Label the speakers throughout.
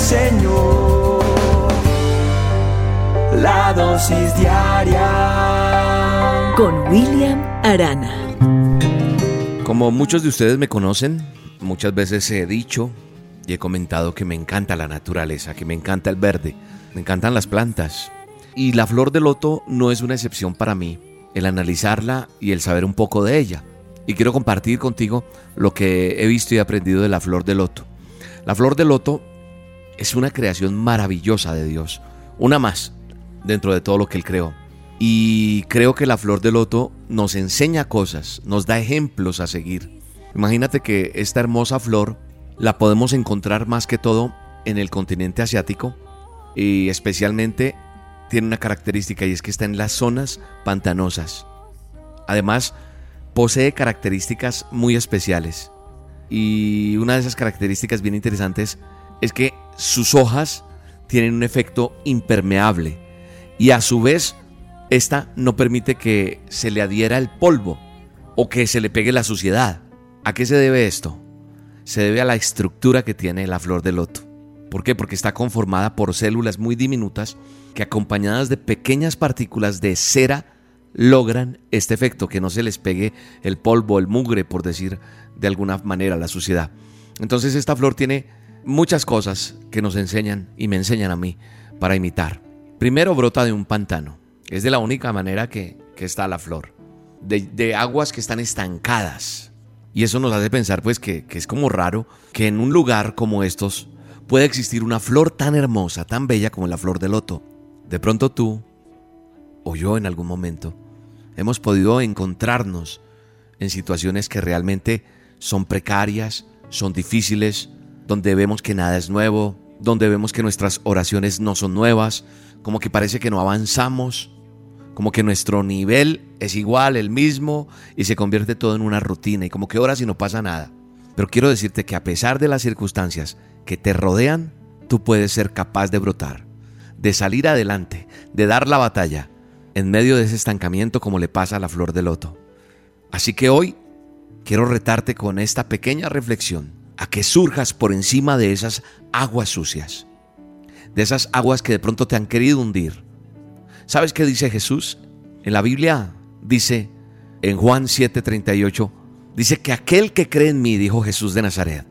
Speaker 1: Señor. La dosis diaria
Speaker 2: con William Arana.
Speaker 3: Como muchos de ustedes me conocen, muchas veces he dicho y he comentado que me encanta la naturaleza, que me encanta el verde, me encantan las plantas. Y la flor de loto no es una excepción para mí, el analizarla y el saber un poco de ella y quiero compartir contigo lo que he visto y aprendido de la flor de loto. La flor de loto es una creación maravillosa de Dios, una más dentro de todo lo que Él creó. Y creo que la flor de loto nos enseña cosas, nos da ejemplos a seguir. Imagínate que esta hermosa flor la podemos encontrar más que todo en el continente asiático y especialmente tiene una característica y es que está en las zonas pantanosas. Además, posee características muy especiales. Y una de esas características bien interesantes es que sus hojas tienen un efecto impermeable y a su vez esta no permite que se le adhiera el polvo o que se le pegue la suciedad. ¿A qué se debe esto? Se debe a la estructura que tiene la flor de loto. ¿Por qué? Porque está conformada por células muy diminutas que acompañadas de pequeñas partículas de cera logran este efecto, que no se les pegue el polvo, el mugre, por decir de alguna manera, la suciedad. Entonces esta flor tiene muchas cosas que nos enseñan y me enseñan a mí para imitar. Primero brota de un pantano. Es de la única manera que, está la flor. De, aguas que están estancadas. Y eso nos hace pensar pues que, que es como raro que en un lugar como estos pueda existir una flor tan hermosa, tan bella como la flor de loto. De pronto tú, o yo en algún momento, hemos podido encontrarnos en situaciones que realmente son precarias, son difíciles, donde vemos que nada es nuevo, donde vemos que nuestras oraciones no son nuevas, como que parece que no avanzamos, como que nuestro nivel es igual, el mismo, y se convierte todo en una rutina, y como que oras y no pasa nada. Pero quiero decirte que a pesar de las circunstancias que te rodean, tú puedes ser capaz de brotar, de salir adelante, de dar la batalla, en medio de ese estancamiento como le pasa a la flor de loto. Así que hoy quiero retarte con esta pequeña reflexión a que surjas por encima de esas aguas sucias, de esas aguas que de pronto te han querido hundir. ¿Sabes qué dice Jesús? En la Biblia dice, en Juan 7:38, dice que aquel que cree en mí, dijo Jesús de Nazaret,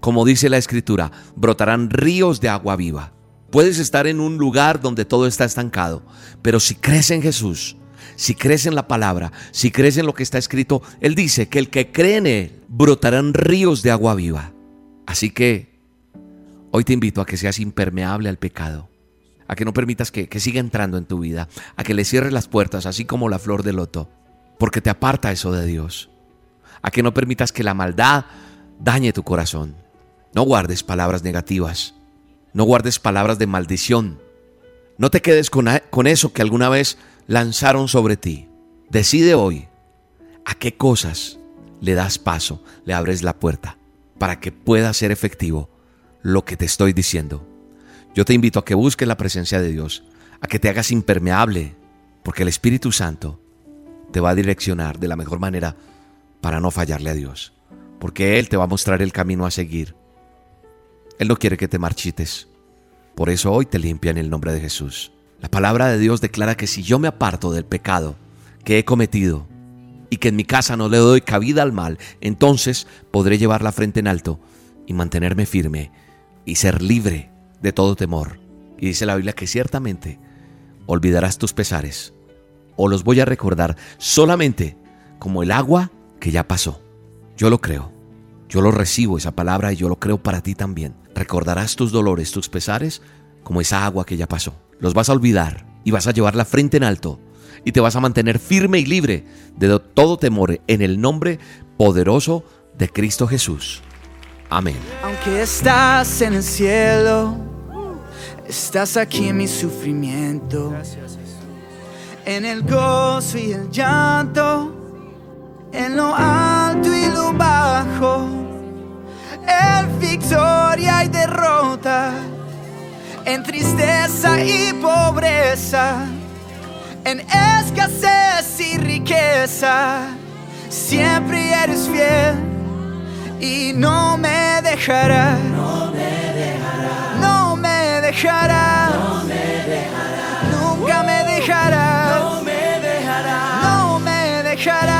Speaker 3: como dice la escritura, brotarán ríos de agua viva. Puedes estar en un lugar donde todo está estancado, pero si crees en Jesús, si crees en la palabra, si crees en lo que está escrito, Él dice que el que cree en Él brotarán ríos de agua viva. Así que hoy te invito a que seas impermeable al pecado, a que no permitas que, que siga entrando en tu vida, a que le cierres las puertas, así como la flor de loto, porque te aparta eso de Dios, a que no permitas que la maldad dañe tu corazón. No guardes palabras negativas no guardes palabras de maldición. No te quedes con, eso que alguna vez lanzaron sobre ti. Decide hoy a qué cosas le das paso, le abres la puerta para que pueda ser efectivo lo que te estoy diciendo. Yo te invito a que busques la presencia de Dios, a que te hagas impermeable, porque el Espíritu Santo te va a direccionar de la mejor manera para no fallarle a Dios, porque Él te va a mostrar el camino a seguir. Él no quiere que te marchites. Por eso hoy te limpia en el nombre de Jesús. La palabra de Dios declara que si yo me aparto del pecado que he cometido y que en mi casa no le doy cabida al mal, entonces podré llevar la frente en alto y mantenerme firme y ser libre de todo temor. Y dice la Biblia que ciertamente olvidarás tus pesares o los voy a recordar solamente como el agua que ya pasó. Yo lo creo. Yo lo recibo esa palabra y yo lo creo para ti también. Recordarás tus dolores, tus pesares, como esa agua que ya pasó. Los vas a olvidar y vas a llevar la frente en alto y te vas a mantener firme y libre de todo temor en el nombre poderoso de Cristo Jesús. Amén.
Speaker 1: Aunque estás en el cielo, Estás aquí en mi sufrimiento, en el gozo y el llanto, en lo alto y lo bajo, en victoria y derrota, en tristeza y pobreza, en escasez y riqueza. Siempre eres fiel y no me dejarás. No me dejarás. No me dejarás.
Speaker 4: No me dejarás.
Speaker 1: Nunca me dejarás.
Speaker 4: No me dejarás.
Speaker 1: No me dejarás.